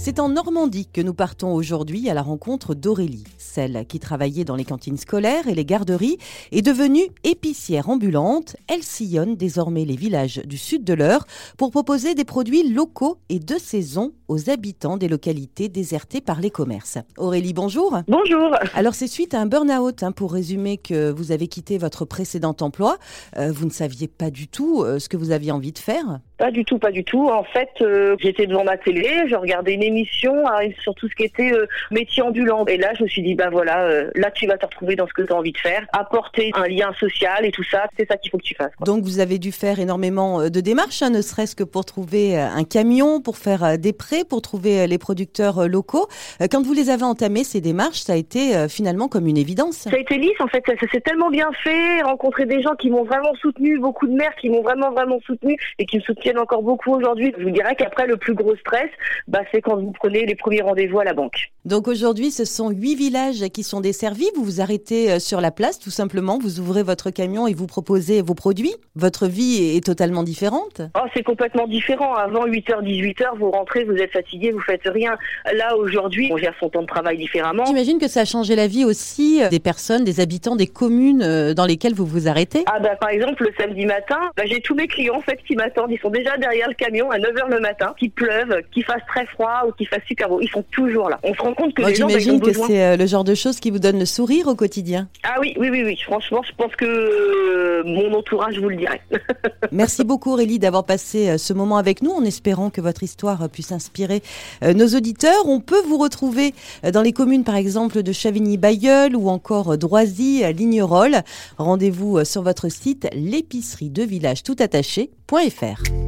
C'est en Normandie que nous partons aujourd'hui à la rencontre d'Aurélie. Celle qui travaillait dans les cantines scolaires et les garderies est devenue épicière ambulante. Elle sillonne désormais les villages du sud de l'Eure pour proposer des produits locaux et de saison aux habitants des localités désertées par les commerces. Aurélie, bonjour. Bonjour. Alors c'est suite à un burn-out, hein, pour résumer, que vous avez quitté votre précédent emploi. Euh, vous ne saviez pas du tout euh, ce que vous aviez envie de faire Pas du tout, pas du tout. En fait, euh, j'étais devant ma télé, je regardais une émission euh, sur tout ce qui était euh, métier ambulant. Et là, je me suis dit, bah voilà, euh, là tu vas te retrouver dans ce que tu as envie de faire, apporter un lien social et tout ça, c'est ça qu'il faut que tu fasses. quoi. Donc vous avez dû faire énormément euh, de démarches, hein, ne serait-ce que pour trouver euh, un camion, pour faire euh, des prêts, pour trouver les producteurs locaux. Quand vous les avez entamées, ces démarches, ça a été euh, finalement comme une évidence. Ça a été lisse en fait, ça, ça s'est tellement bien fait, rencontrer des gens qui m'ont vraiment soutenu, beaucoup de maires qui m'ont vraiment vraiment soutenu et qui me soutiennent encore beaucoup aujourd'hui. Je vous dirais qu'après le plus gros stress, bah, c'est quand vous prenez les premiers rendez-vous à la banque. Donc aujourd'hui, ce sont huit villages qui sont desservis. Vous vous arrêtez euh, sur la place, tout simplement. Vous ouvrez votre camion et vous proposez vos produits. Votre vie est totalement différente. Oh, c'est complètement différent. Avant 8h, 18h, vous rentrez, vous êtes fatigué, vous faites rien. Là, aujourd'hui, on gère son temps de travail différemment. J'imagine que ça a changé la vie aussi euh, des personnes, des habitants, des communes euh, dans lesquelles vous vous arrêtez. Ah bah par exemple le samedi matin, bah, j'ai tous mes clients en fait qui m'attendent, ils sont déjà derrière le camion à 9h le matin, qu'il pleuve, qu'il fasse très froid ou qu'il fasse super beau, ils sont toujours là. On se rend compte que Moi, les gens bah, ils ont j'imagine que besoin. c'est euh, le genre de choses qui vous donne le sourire au quotidien. Ah oui, oui, oui, oui, franchement je pense que euh, mon entourage vous le dirait. Merci beaucoup Aurélie d'avoir passé euh, ce moment avec nous en espérant que votre histoire puisse inspirer nos auditeurs. On peut vous retrouver dans les communes par exemple de Chavigny-Bailleul ou encore euh, Droisy, à Lignerolles. Rendez-vous sur votre site l'épicerie de village tout attaché.fr.